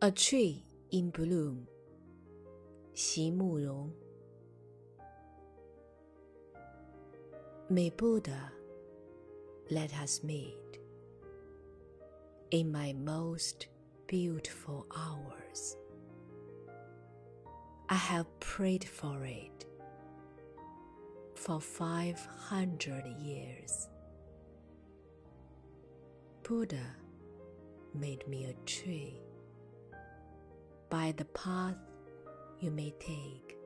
A tree in bloom. 席慕容 May Buddha let us meet in my most beautiful hours. I have prayed for it for 500 years. Buddha made me a tree by the path you may take.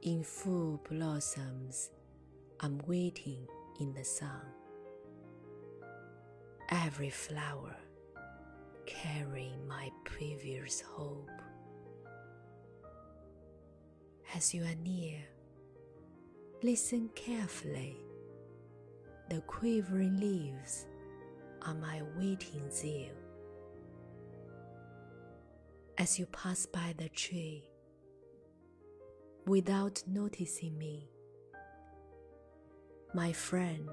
In full blossoms, I'm waiting in the sun. Every flower carrying my previous hope. As you are near, listen carefully. The quivering leaves are my waiting zeal. As you pass by the tree, without noticing me, my friend,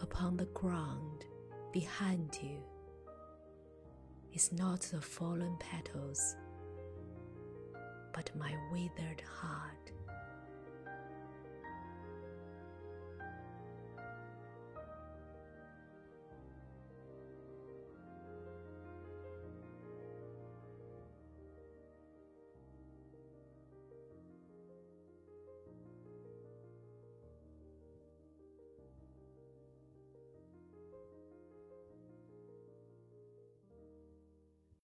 upon the ground behind you is not the fallen petals, but my withered heart.